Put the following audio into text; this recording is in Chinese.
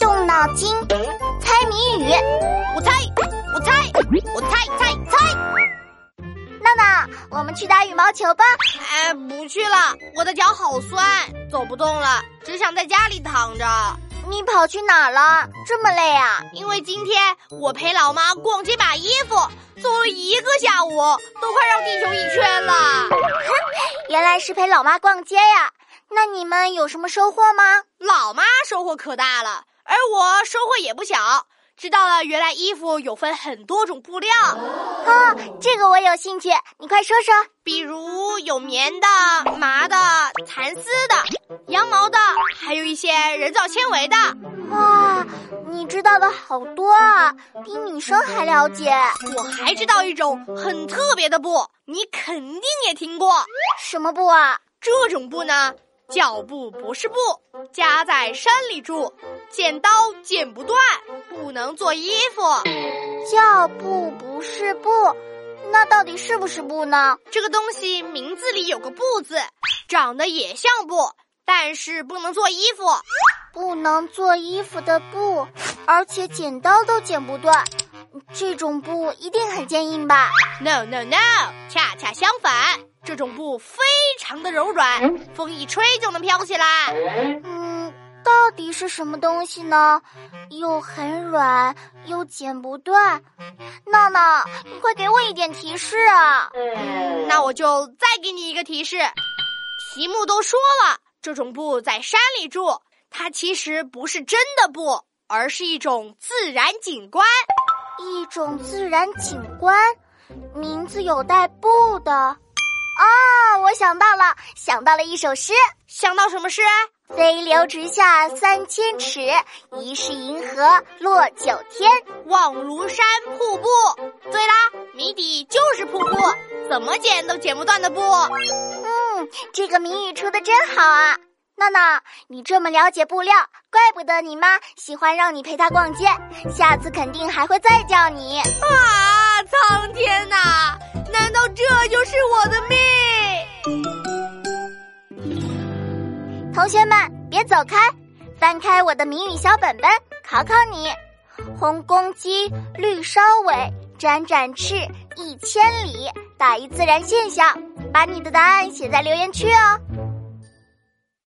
动脑筋，猜谜语。我猜，我猜，我猜猜猜。娜娜，我们去打羽毛球吧。哎，不去了，我的脚好酸，走不动了，只想在家里躺着。你跑去哪儿了？这么累啊？因为今天我陪老妈逛街买衣服，走了一个下午，都快绕地球一圈了。原来是陪老妈逛街呀？那你们有什么收获吗？老妈收获可大了，而我收获也不小。知道了，原来衣服有分很多种布料。啊，这个我有兴趣，你快说说。比如有棉的、麻的、蚕丝的、羊毛的，还有一些人造纤维的。哇，你知道的好多啊，比女生还了解。我还知道一种很特别的布，你肯定也听过。什么布啊？这种布呢？脚布不是布，家在山里住，剪刀剪不断，不能做衣服。脚布不是布，那到底是不是布呢？这个东西名字里有个“布”字，长得也像布，但是不能做衣服。不能做衣服的布，而且剪刀都剪不断，这种布一定很坚硬吧？No No No，恰恰相反。这种布非常的柔软，风一吹就能飘起来。嗯，到底是什么东西呢？又很软，又剪不断。闹闹，你快给我一点提示啊！那我就再给你一个提示。题目都说了，这种布在山里住，它其实不是真的布，而是一种自然景观。一种自然景观，名字有带“布”的。想到了，想到了一首诗。想到什么诗？飞流直下三千尺，疑是银河落九天，望庐山瀑布。对啦，谜底就是瀑布，怎么剪都剪不断的布。嗯，这个谜语出的真好啊！娜娜，你这么了解布料，怪不得你妈喜欢让你陪她逛街，下次肯定还会再叫你。啊，苍天呐！难道这就是我的命？同学们，别走开，翻开我的谜语小本本，考考你：红公鸡，绿烧尾，展展翅，一千里。打一自然现象，把你的答案写在留言区哦。